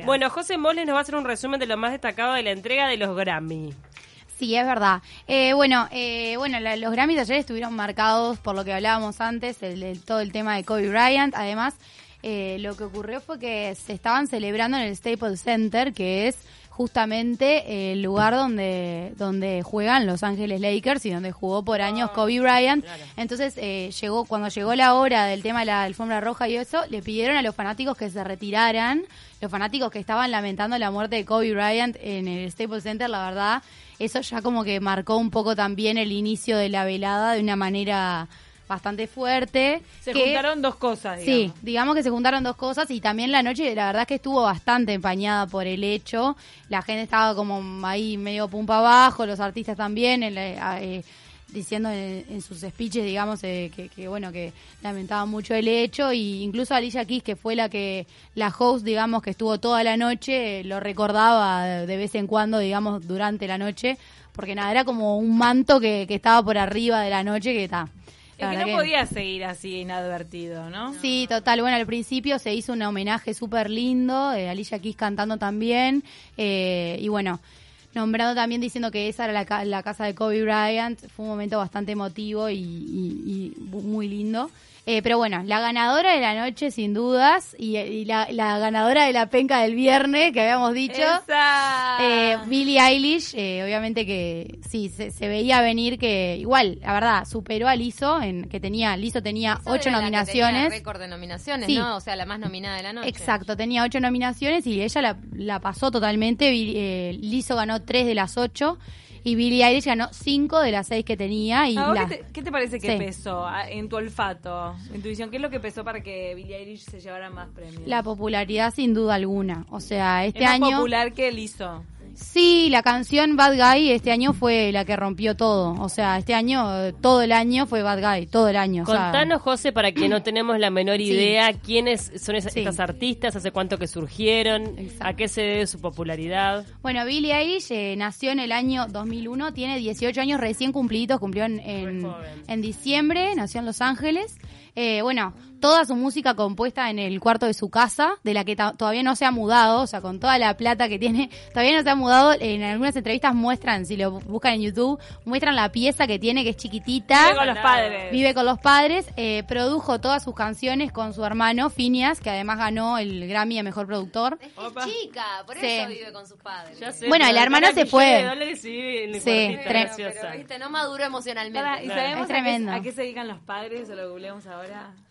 Bueno, José Moles nos va a hacer un resumen de lo más destacado de la entrega de los Grammy. Sí, es verdad. Eh, bueno, eh, bueno, la- los Grammys ayer estuvieron marcados por lo que hablábamos antes, el, el- todo el tema de Kobe Bryant. Además, eh, lo que ocurrió fue que se estaban celebrando en el Staples Center, que es justamente el lugar donde, donde juegan Los Ángeles Lakers y donde jugó por años Kobe Bryant. Entonces, eh, llegó cuando llegó la hora del tema de la alfombra roja y eso, le pidieron a los fanáticos que se retiraran. Los fanáticos que estaban lamentando la muerte de Kobe Bryant en el Staples Center, la verdad, eso ya como que marcó un poco también el inicio de la velada de una manera bastante fuerte. Se que- juntaron dos cosas, Sí, digamos. digamos que se juntaron dos cosas y también la noche, la verdad es que estuvo bastante empañada por el hecho. La gente estaba como ahí medio pumpa abajo, los artistas también, eh, diciendo en, en sus speeches, digamos, eh, que, que, bueno, que lamentaban mucho el hecho y incluso Alicia Keys, que fue la que, la host, digamos, que estuvo toda la noche, eh, lo recordaba de, de vez en cuando, digamos, durante la noche, porque nada, era como un manto que, que estaba por arriba de la noche que está. Es que no podía seguir así inadvertido, ¿no? Sí, total. Bueno, al principio se hizo un homenaje súper lindo, eh, Alicia Keys cantando también, eh, y bueno, nombrando también diciendo que esa era la, la casa de Kobe Bryant, fue un momento bastante emotivo y, y- muy lindo. Eh, pero bueno, la ganadora de la noche, sin dudas, y, y la, la ganadora de la penca del viernes, que habíamos dicho, eh, Billie Eilish, eh, obviamente que sí, se, se veía venir que igual, la verdad, superó a Lizzo, en, que tenía, Lizzo tenía ocho tenía nominaciones. récord de nominaciones, Sí. ¿no? O sea, la más nominada de la noche. Exacto, tenía ocho nominaciones y ella la, la pasó totalmente. Eh, Lizzo ganó tres de las ocho y Billie Eilish ganó cinco de las seis que tenía. Y ¿A vos la- qué, te, qué te parece que Sí. pesó en tu olfato, en tu visión? ¿Qué es lo que pesó para que Billie Eilish se llevara más premios? la popularidad sin duda alguna. O sea, este es más año... popular que el hizo. Sí, la canción Bad Guy este año fue la que rompió todo. O sea, este año, todo el año fue Bad Guy, todo el año. o sea, Contanos, José, para que no tenemos la menor Sí. idea, quiénes son esas, Sí. estas artistas, hace cuánto que surgieron, Exacto. a qué se debe su popularidad. Bueno, Billie Eilish eh, nació en el año 2001, tiene 18 años recién cumplidos, cumplió en, en diciembre, nació en Los Ángeles. Eh, bueno, toda su música compuesta en el cuarto de su casa, de la que todavía no se ha mudado, o sea, con toda la plata que tiene, todavía no se ha mudado. En algunas entrevistas muestran, si lo buscan en YouTube, muestran la pieza que tiene, que es chiquitita. Vive con los padres. Vive con los padres, eh, produjo todas sus canciones con su hermano Phineas, que además ganó el Grammy a Mejor Productor. Es que es chica, por Sí. eso vive con sus padres. Ya sé, Bueno, pero el hermano se fue. de dólares y vive en el Sí, tre- graciosa. Pero, viste, no maduró emocionalmente. ¿Y Claro. sabemos Es a qué- tremendo. A, qué, se dedican los padres? ¿O lo googleamos ahora?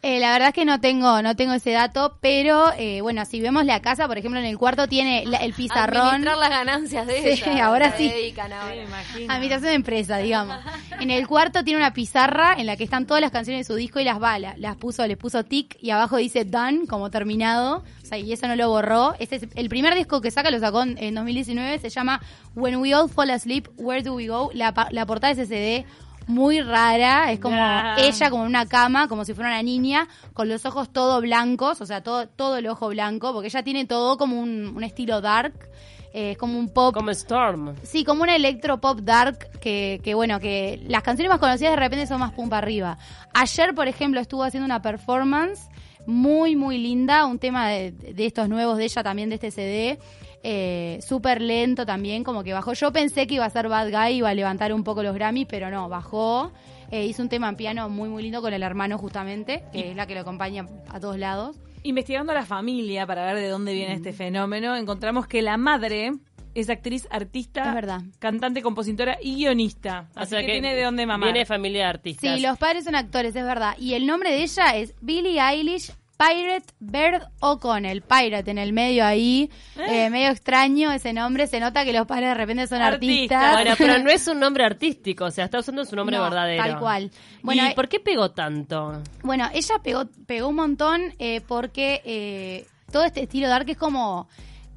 Eh, la verdad es que no tengo, no tengo ese dato, pero eh, bueno, si vemos la casa, por ejemplo, en el cuarto tiene la- el pizarrón. Administrar las ganancias de Sí, ella. ahora sí. dedican ahora. Sí. Administración de empresa, digamos. En el cuarto tiene una pizarra en la que están todas las canciones de su disco y las balas. Las puso, les puso tic y abajo dice done, como terminado. O sea, y eso no lo borró. Este es el primer disco que saca, lo sacó en, en 2019, se llama When We All Fall Asleep, Where Do We Go? La, pa- la portada de ese CD muy rara, es como ella como en una cama, como si fuera una niña, con los ojos todo blancos, o sea, todo, todo el ojo blanco, porque ella tiene todo como un, un estilo dark, eh, es como un pop Como Storm. Sí, como un electro pop dark que, que bueno, que las canciones más conocidas de repente son más pumpa arriba. Ayer, por ejemplo, estuvo haciendo una performance muy, muy linda, un tema de, de estos nuevos de ella también, de este CD, eh, súper lento también, como que bajó. Yo pensé que iba a ser Bad Guy, iba a levantar un poco los Grammy, pero no, bajó. Eh, hizo un tema en piano muy, muy lindo con el hermano justamente, que es la que lo acompaña a todos lados. Investigando a la familia para ver de dónde viene este fenómeno, encontramos que la madre es actriz, artista, Es verdad. cantante, compositora y guionista. O Así sea que, tiene de dónde mamar. Viene de familia de artistas. Sí, los padres son actores, es verdad. Y el nombre de ella es Billie Eilish Pirate Bird O'Connell. Pirate en el medio ahí, eh, medio extraño ese nombre. Se nota que los padres de repente son Artistas. artistas. Bueno, pero no es un nombre artístico, o sea, está usando su nombre No, verdadero. tal cual. Bueno, ¿Y eh, por qué pegó tanto? Bueno, ella pegó, pegó un montón eh, porque eh, todo este estilo dark es como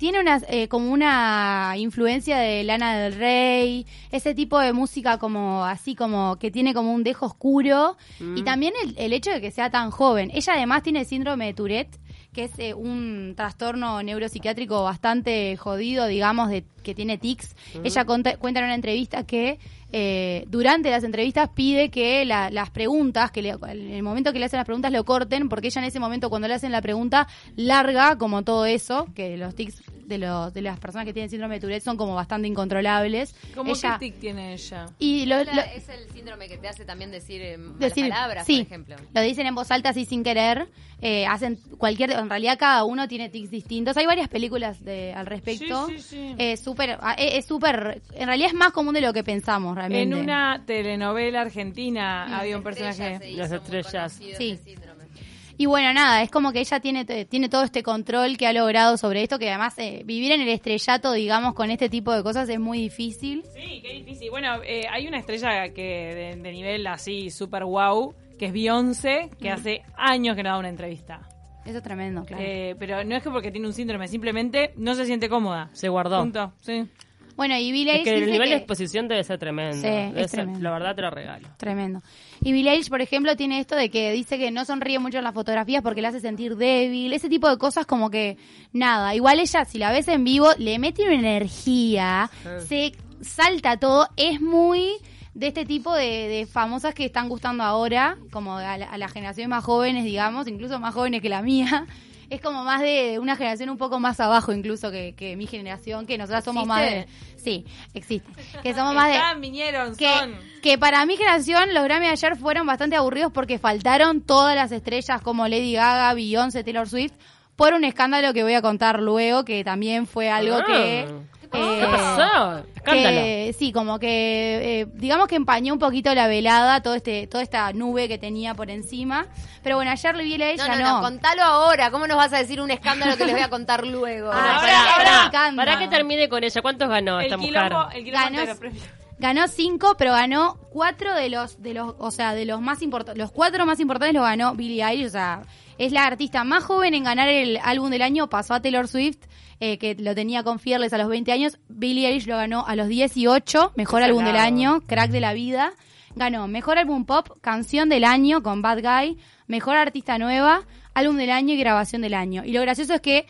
tiene una, eh, como una influencia de Lana del Rey, ese tipo de música como así como que tiene como un dejo oscuro y también el, el hecho de que sea tan joven. Ella además tiene síndrome de Tourette, que es eh, un trastorno neuropsiquiátrico bastante jodido, digamos, de que tiene tics. Ella conta- cuenta en una entrevista que eh, durante las entrevistas pide que la- las preguntas, que le- en el momento que le hacen las preguntas lo corten, porque ella en ese momento cuando le hacen la pregunta larga como todo eso, que los tics de, los, de las personas que tienen síndrome de Tourette son como bastante incontrolables. ¿Cómo ella, qué tic tiene ella? y lo, es el síndrome que te hace también decir, eh, malas decir, palabras, sí, por ejemplo. lo dicen en voz alta así sin querer, eh, hacen cualquier, en realidad cada uno tiene tics distintos. Hay varias películas de, al respecto. Sí, sí, sí. Eh, súper, ah, eh, es súper, en realidad es más común de lo que pensamos realmente. En una telenovela argentina había un personaje. Las estrellas. Sí. Y bueno, nada, es como que ella tiene, tiene todo este control que ha logrado sobre esto, que además eh, vivir en el estrellato, digamos, con este tipo de cosas es muy difícil. Sí, qué difícil. Bueno, eh, hay una estrella que de, de nivel así super wow, que es Beyoncé, que hace años que no da una entrevista. Eso es tremendo, claro. Eh, pero no es que porque tiene un síndrome, simplemente no se siente cómoda. Se guardó. Punto. Sí. bueno, y Billie Es que el nivel de exposición debe ser tremendo. Sí, Debe es ser- tremendo. La verdad te lo regalo. Tremendo. Y Billie Eilish, por ejemplo, tiene esto de que dice que no sonríe mucho en las fotografías porque le hace sentir débil. Ese tipo de cosas como que, nada. Igual ella, si la ves en vivo, le mete una energía, se salta todo. Es muy de este tipo de, de famosas que están gustando ahora, como a, la- a las generaciones más jóvenes, digamos, incluso más jóvenes que la mía. Es como más de una generación un poco más abajo incluso que, que mi generación, que nosotras somos más de... Sí, existe. Que somos más de Están, vinieron, que, son. que para mi generación los Grammy de ayer fueron bastante aburridos porque faltaron todas las estrellas como Lady Gaga, Beyoncé, Taylor Swift por un escándalo que voy a contar luego que también fue algo Ah. que ¿Qué eh, pasó? Escándalo. que sí, como que eh, digamos que empañó un poquito la velada, todo este toda esta nube que tenía por encima. Pero bueno, ayer le vi a No, ella no, no, contalo ahora. ¿Cómo nos vas a decir un escándalo que les voy a contar luego? Ah, ahora- encanta. Pará que termine con ella. ¿Cuántos ganó El esta quilombo, mujer? el quilombo Ganó-. Ganó cinco, pero ganó cuatro de los, de los, o sea, de los más importantes, los cuatro más importantes los ganó Billie Eilish, o sea, es la artista más joven en ganar el álbum del año, pasó a Taylor Swift, eh, que lo tenía con Fearless a los 20 años, Billie Eilish lo ganó a los 18, mejor Qué álbum del año, crack de la vida, ganó mejor álbum pop, canción del año con Bad Guy, mejor artista nueva, álbum del año y grabación del año. Y lo gracioso es que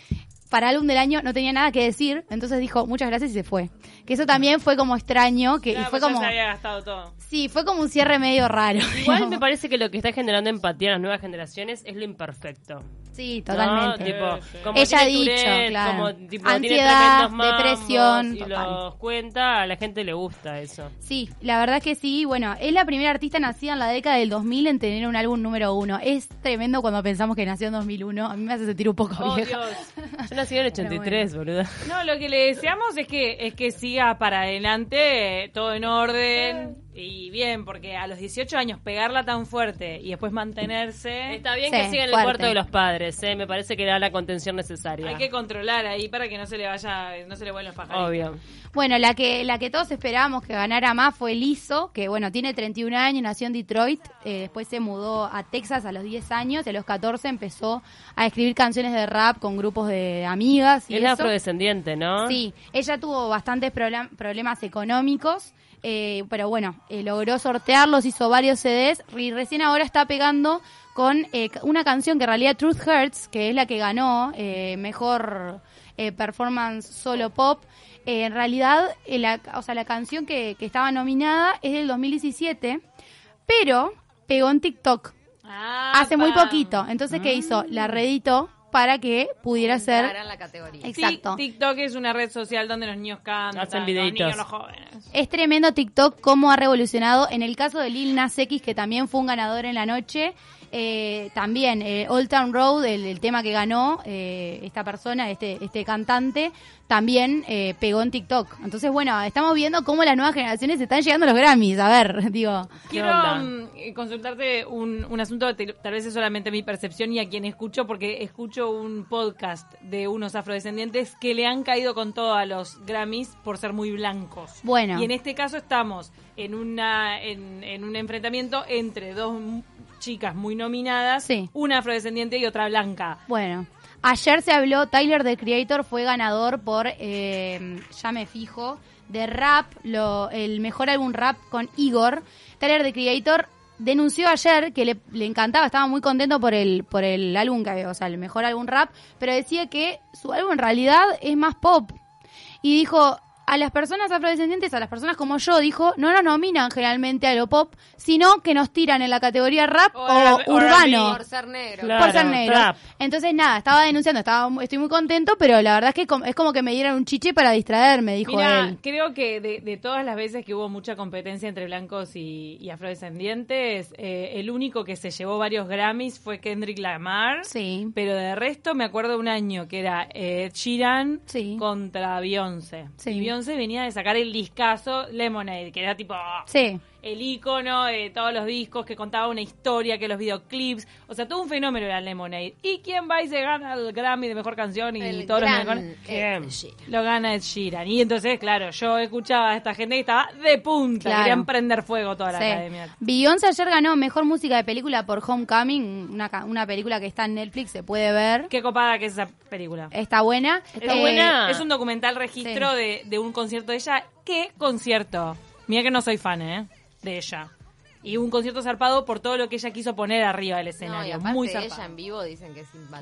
para álbum del año no tenía nada que decir, entonces dijo muchas gracias y se fue. Que eso también fue como extraño, que y fue pues ya como se había gastado todo. sí, fue como un cierre medio raro. Igual me parece que lo que está generando empatía en las nuevas generaciones es lo imperfecto. Sí, ¿no? totalmente. Tipo, Sí, sí. como Ella ha dicho, Tourette, claro. como, tipo, Ansiedad, mambos depresión, y total. los cuenta, a la gente le gusta eso. Sí, la verdad que sí. Bueno, es la primera artista nacida en la década del 2000 en tener un álbum número uno. Es tremendo cuando pensamos que nació en 2001. A mí me hace sentir un poco Oh, vieja. Dios. Yo nací en el 83, boludo. No, lo que le deseamos es que es que siga para adelante, eh, todo en orden y bien, porque a los 18 años pegarla tan fuerte y después mantenerse, Está bien Sí, que siga en el fuerte. cuarto de los padres, ¿eh? me parece que da la contención necesaria. hay que controlar ahí para que no se le vaya, no se le vuelvan los pajaritos. Obvio. Bueno, la que la que todos esperábamos que ganara más fue Lizzo, que bueno, tiene 31 años, nació en Detroit, eh, después se mudó a Texas a los 10 años y a los 14 empezó a escribir canciones de rap con grupos de amigas y Es la eso. afrodescendiente, ¿no? Sí, ella tuvo bastantes problem- problemas económicos, eh, pero bueno, eh, logró sortearlos, hizo varios CDs y recién ahora está pegando con eh, una canción que en realidad Truth Hurts, que es la que ganó eh, mejor eh, performance solo pop. En realidad, la, o sea, la canción que, que estaba nominada es del 2017, pero pegó en TikTok Ah, hace muy poquito. Entonces, ¿qué hizo? La reeditó para que pudiera ser la categoría. Sí, Exacto. TikTok es una red social donde los niños cantan, Hacen los videitos. niños, los jóvenes. Es tremendo TikTok cómo ha revolucionado. En el caso de Lil Nas X, que también fue un ganador en la noche, eh, también eh, Old Town Road, el, el tema que ganó eh, esta persona, este, este cantante, también eh, pegó en TikTok. Entonces, bueno, estamos viendo cómo las nuevas generaciones están llegando a los Grammys. A ver, digo. Quiero mm, consultarte un, un asunto te- tal vez es solamente mi percepción y a quien escucho, porque escucho un podcast de unos afrodescendientes que le han caído con todo a los Grammys por ser muy blancos. Bueno. Y en este caso estamos en, una, en, en un enfrentamiento entre dos chicas muy nominadas, Sí. una afrodescendiente y otra blanca. Bueno, ayer se habló, Tyler the Creator fue ganador por, eh, ya me fijo, de rap, lo, el mejor álbum rap con Igor. Tyler the Creator denunció ayer que le, le encantaba, estaba muy contento por el, por el álbum, que, o sea, el mejor álbum rap, pero decía que su álbum en realidad es más pop. Y dijo, a las personas afrodescendientes, a las personas como yo, dijo, no nos nominan generalmente a lo pop, sino que nos tiran en la categoría rap O o, R- o urbano. Por ser negro. Claro. por ser negros. trap. Entonces, nada, estaba denunciando, estaba, estoy muy contento, pero la verdad es que es como que me dieran un chiche para distraerme, dijo Mira, él. creo que de, de todas las veces que hubo mucha competencia entre blancos y, y afrodescendientes, eh, el único que se llevó varios Grammys fue Kendrick Lamar. Sí. Pero de resto me acuerdo un año que era eh, Sí. contra Beyoncé. Sí. Y Beyoncé venía de sacar el discazo Lemonade, que era tipo Sí. El icono de todos los discos, que contaba una historia, que los videoclips, o sea, todo un fenómeno era Lemonade. ¿Y quién va y se gana el Grammy de Mejor Canción y El todos los mejores? ¿Quién? Ed Sheeran. Lo gana Ed Sheeran. Y entonces, claro, yo escuchaba a esta gente que estaba de punta, Claro. querían prender fuego toda la Sí. academia. Beyoncé ayer ganó Mejor Música de Película por Homecoming, una, una película que está en Netflix, se puede ver. Qué copada que es esa película. Está buena. Está Eh, buena. Es un documental registro Sí. de, de un concierto de ella. ¿Qué concierto? Mira que no soy fan, ¿eh? De ella. Y un concierto zarpado por todo lo que ella quiso poner arriba del No, y escenario. aparte Muy de zarpado. ella en vivo dicen que es imbatible.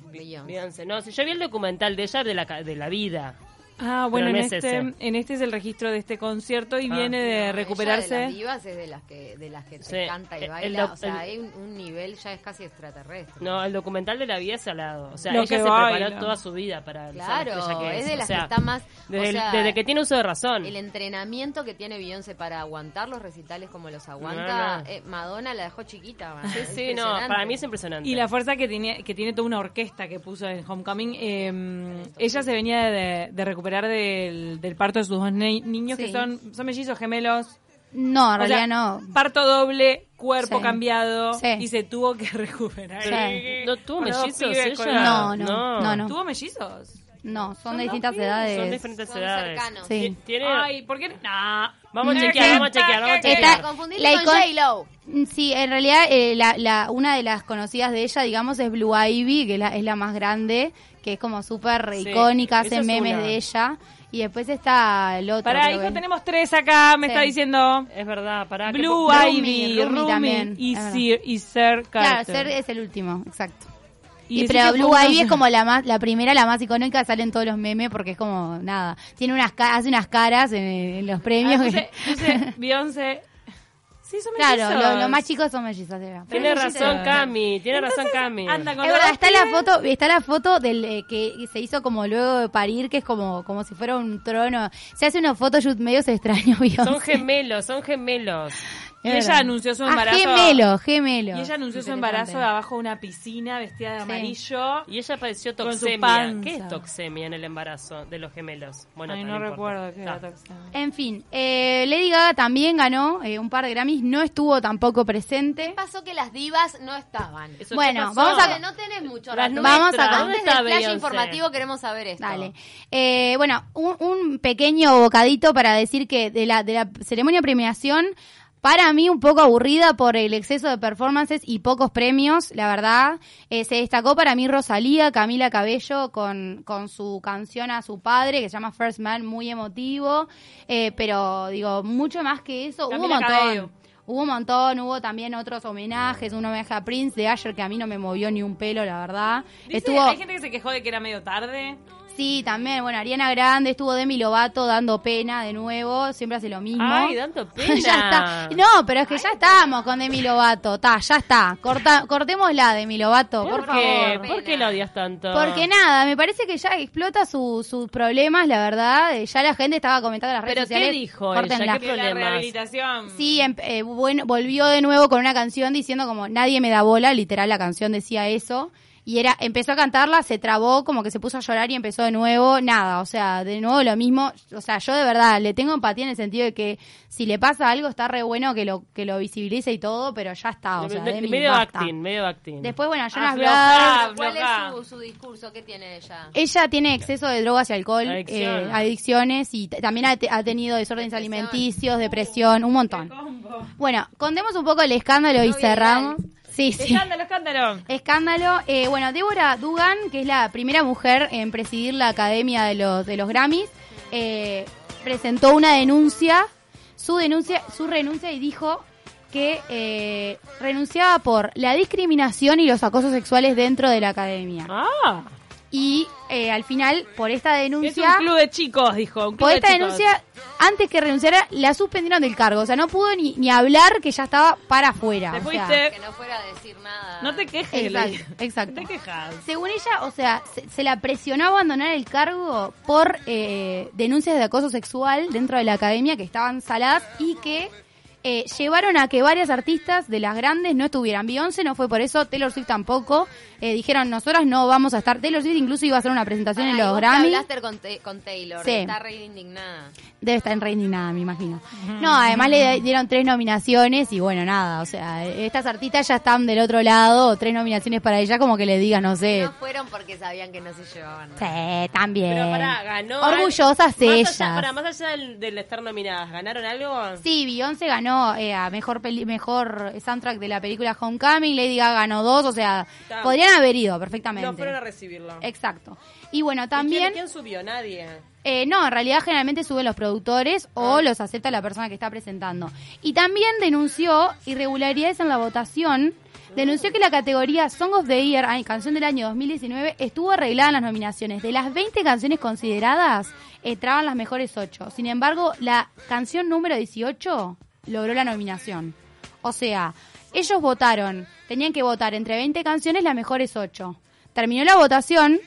¿Quién? Beyoncé. Beyoncé. No, si yo vi el documental de ella de la, ca- de la vida. Ah, bueno, en, es este, ese. en este es el registro de este concierto y Ah. viene de ella recuperarse. de las divas es de las que, de las que te canta y el baila. o sea, el- hay un, un nivel ya es casi extraterrestre. No, el documental de la vida es salado. O sea, Lo ella que se baila. preparó toda su vida para Claro, que es es. de O las sea, que está más. Desde, el- sea, desde que tiene uso de razón. El entrenamiento que tiene Beyoncé para aguantar los recitales como los aguanta, No, no. eh, Madonna la dejó chiquita. man. Sí, sí, no, para mí es impresionante. Y la fuerza que tiene, que tiene toda una orquesta que puso en Homecoming. eh, ella se venía de, de recuperar del, del parto de sus dos ni- niños que Sí. son, son mellizos gemelos. No, en O sea, realidad no. Parto doble, cuerpo Sí. cambiado Sí. y se tuvo que recuperar. Sí. ¿No tuvo mellizos ella? colgados. No, no, no, no. ¿Tuvo mellizos? No, son Son de distintas edades. Son diferentes Son edades. cercanos. Sí. Ti- Tiene... Ay, ¿por qué? Nah. Vamos a chequear, vamos a chequear, vamos a chequear. Está- Confundiste La con J-Lo. Mm, Sí, en realidad eh, la, la, una de las conocidas de ella, digamos, es Blue Ivy, que la, es la más grande, que es como súper Sí, icónica, es memes una. de ella. Y después está el otro. Pará, hijo, que- tenemos tres acá, me Sí. está diciendo. Es verdad, pará. Blue Ivy, Rumi Rumi, también, y. Sir, y Sir Claro, Carter. Ser es el último, exacto. Y pero que Blue Ivy es como la más, la primera, la más icónica, salen todos los memes porque es como nada. Tiene unas ca- hace unas caras en, en los premios. Ah, que- puse- puse Beyoncé. Sí, son claro, mellizos. lo- los más chicos son mellizos, de verdad. Tiene razón. Cami, tiene Entonces, razón Cami. anda con Es verdad, está la foto, está la foto del eh, que se hizo como luego de parir, que es como, como si fuera un trono. Se hace unos photoshoot medios extraños. Son gemelos, son gemelos. Y ella verdad. anunció su Ah, embarazo. gemelo, gemelo. Y ella anunció su embarazo de abajo de una piscina vestida de Sí. amarillo. Y ella padeció toxemia. ¿Qué es toxemia en el embarazo de los gemelos? Bueno, Ay, no, importa. recuerdo qué era Está. toxemia. En fin, eh, Lady Gaga también ganó eh, un par de Grammys, no estuvo tampoco presente. ¿Qué pasó que las divas no estaban? ¿Eso Bueno, vamos a- No tenés mucho Las. Vamos a- ¿dónde Antes está del flash informativo queremos saber esto. Dale. Eh, bueno, un, un pequeño bocadito para decir que de la, de la ceremonia de premiación, para mí un poco aburrida por el exceso de performances y pocos premios, la verdad. Eh, se destacó para mí Rosalía, Camila Cabello, con, con su canción a su padre, que se llama First Man, muy emotivo. Eh, pero digo, mucho más que eso, hubo un montón. Cabello. Hubo un montón, hubo también otros homenajes, un homenaje a Prince de ayer que a mí no me movió ni un pelo, la verdad. Dice, Estuvo Hay gente que se quejó de que era medio tarde. Sí, también, bueno, Ariana Grande estuvo Demi Lovato dando pena de nuevo, siempre hace lo mismo. Ay, dando pena. ya está. No, pero es que ya estábamos con Demi Lovato, ta, ya está. Corta, cortémosla Demi Lovato, por, ¿Por, qué? favor. ¿Por qué la odias tanto? Porque nada, me parece que ya explota su- sus problemas, la verdad. Eh, Ya la gente estaba comentando en las redes ¿Pero qué sociales. dijo ella? ¿Qué Que la problemas? rehabilitación. Sí, em- eh, bueno, volvió de nuevo con una canción diciendo como nadie me da bola, literal la canción decía eso. Y era, empezó a cantarla, se trabó, como que se puso a llorar y empezó de nuevo, nada, o sea, de nuevo lo mismo. O sea, yo de verdad le tengo empatía en el sentido de que si le pasa algo está re bueno que lo, que lo visibilice y todo, pero ya está, o sea, Demi, medio basta. acting, medio acting. Después, bueno, Jonas Afloja. Brothers, ¿Cuál es su, su discurso? ¿Qué tiene ella? ella tiene exceso de drogas y alcohol, Adicción. eh, adicciones y también ha, te- ha tenido desórdenes Depresión. alimenticios, depresión, un montón. Bueno, contemos un poco el escándalo y cerramos. Sí, sí. Escándalo, escándalo. Escándalo. Eh, bueno, Débora Dugan, que es la primera mujer en presidir la Academia de los, de los Grammys, eh, presentó una denuncia, su denuncia, su renuncia y dijo que eh, renunciaba por la discriminación y los acosos sexuales dentro de la Academia. Ah, y eh, al final, por esta Es denuncia... un club de chicos, dijo. Un club Por de esta chicos. denuncia, antes que renunciara, la suspendieron del cargo. O sea, no pudo ni, ni hablar que ya estaba para afuera. Te o sea, fuiste. Que no fuera a decir nada. No te quejes. Exacto, exacto. No te quejas. Según ella, o sea, se, se la presionó a abandonar el cargo por eh, denuncias de acoso sexual dentro de la academia que estaban saladas y que eh, llevaron a que varias artistas de las grandes no estuvieran. Beyoncé no fue por eso, Taylor Swift tampoco. Eh, dijeron, nosotras no vamos a estar. Taylor Swift incluso iba a hacer una presentación en los Grammy. con, con Taylor. Sí. Está re indignada. Debe estar en re indignada, me imagino. No, además le dieron tres nominaciones y bueno, nada, o sea, estas artistas ya están del otro lado, tres nominaciones para ella, como que le digas, no sé. No fueron porque sabían que no se llevaban. ¿no? Sí, también. Pero pará, ganó. Orgullosas al- más ellas. Allá, pará, más allá del, del estar nominadas, ¿ganaron algo? Sí, Beyoncé ganó eh, a mejor peli- mejor soundtrack de la película Homecoming, Lady Gaga ganó dos, o sea, Está. podrían haber ido perfectamente. No fueron a recibirlo. Exacto. Y bueno, ¿Y también, ¿Quién, quién subió? Nadie. eh, no, en realidad generalmente suben los productores o los acepta la persona que está presentando. Y también denunció irregularidades en la votación. Denunció que la categoría Song of the Year, ay, canción del año 2019, estuvo arreglada en las nominaciones. De las 20 canciones consideradas, entraban las mejores 8. Sin embargo, la canción número 18 logró la nominación. O sea, ellos votaron, tenían que votar entre 20 canciones las mejores 8. Terminó la votación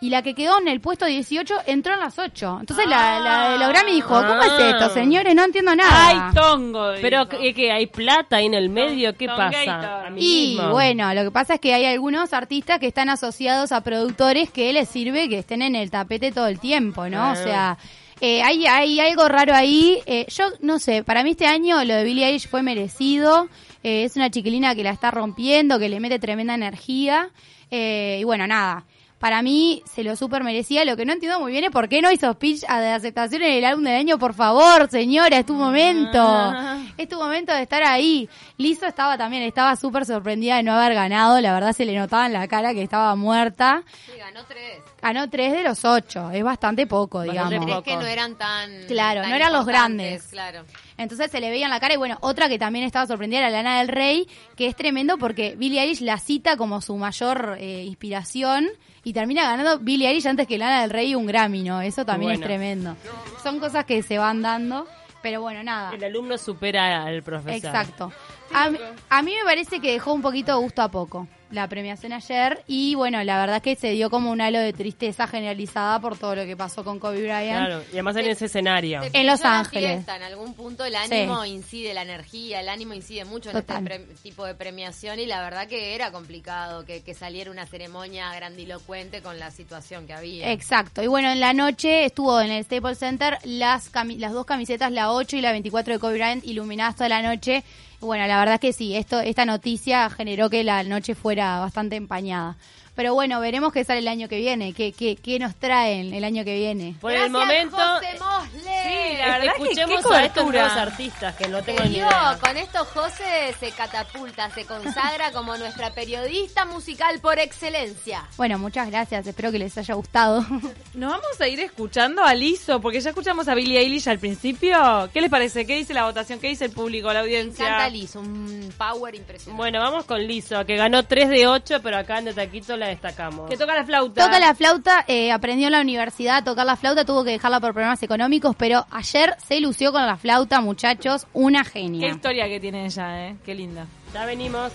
y la que quedó en el puesto 18 entró en las 8. Entonces la, la de los Grammy dijo, ¿cómo es esto, señores? No entiendo nada. Ay, tongo. Pero. ¿qué, qué, hay plata ahí en el medio, ¿qué pasa? Y bueno, lo que pasa es que hay algunos artistas que están asociados a productores que les sirve que estén en el tapete todo el tiempo, ¿no? O Ah. sea, eh, hay, hay algo raro ahí. Eh, yo no sé, para mí este año lo de Billie Eilish fue merecido. Eh, es una chiquilina que la está rompiendo, que le mete tremenda energía. Eh, y bueno, nada. Para mí se lo super merecía. Lo que no entiendo muy bien es por qué no hizo speech a- de aceptación en el álbum del año. Por favor, señora, es tu momento. Es tu momento de estar ahí. Lizo estaba también, estaba súper sorprendida de no haber ganado. La verdad se le notaba en la cara que estaba muerta. Sí, ganó tres. Ganó tres de los ocho. Es bastante poco, Bastante digamos. Tres que no eran tan. Claro, tan no eran los grandes. Claro. Entonces se le veía en la cara. Y bueno, otra que también estaba sorprendida era Lana del Rey, que es tremendo porque Billie Eilish la cita como su mayor eh, inspiración y termina ganando Billie Eilish antes que Lana del Rey un Grammy, ¿no? Eso también Bueno. es tremendo. Son cosas que se van dando, pero bueno, nada. El alumno supera al profesor. Exacto. A, a mí me parece que dejó un poquito gusto a poco la premiación ayer y bueno, la verdad es que se dio como un halo de tristeza generalizada por todo lo que pasó con Kobe Bryant. Claro, y además en ese escenario. En Los Ángeles. fiesta, en algún punto el ánimo incide, la energía, el ánimo incide mucho en Total. este pre- tipo de premiación y la verdad que era complicado que, que saliera una ceremonia grandilocuente con la situación que había. Exacto. Y bueno, en la noche estuvo en el Staples Center las, cami- las dos camisetas, la 8 y la 24 de Kobe Bryant, iluminadas toda la noche. Bueno, la verdad es que sí, esto, esta noticia generó que la noche fuera bastante empañada. Pero bueno, veremos qué sale el año que viene, qué, qué, qué nos traen el año que viene. Por Gracias, el momento, José. Sí, la verdad que escuchemos qué a estos nuevos artistas que no tengo ni idea. con esto José se catapulta, se consagra como nuestra periodista musical por excelencia. Bueno, muchas gracias, espero que les haya gustado. Nos vamos a ir escuchando a Lizo, porque ya escuchamos a Billie Eilish al principio. ¿Qué les parece? ¿Qué dice la votación? ¿Qué dice el público, la Me audiencia? encanta Liz, un power impresionante. Bueno, vamos con Lizo, que ganó 3 de 8, pero acá en De Taquito la destacamos. Que toca la flauta. Toca la flauta, eh, aprendió en la universidad a tocar la flauta, tuvo que dejarla por problemas económicos, pero ayer se lució con la flauta, muchachos, una Qué genia. historia que tiene ella, ¿eh? Qué linda. Ya venimos.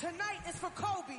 Tonight is for Kobe.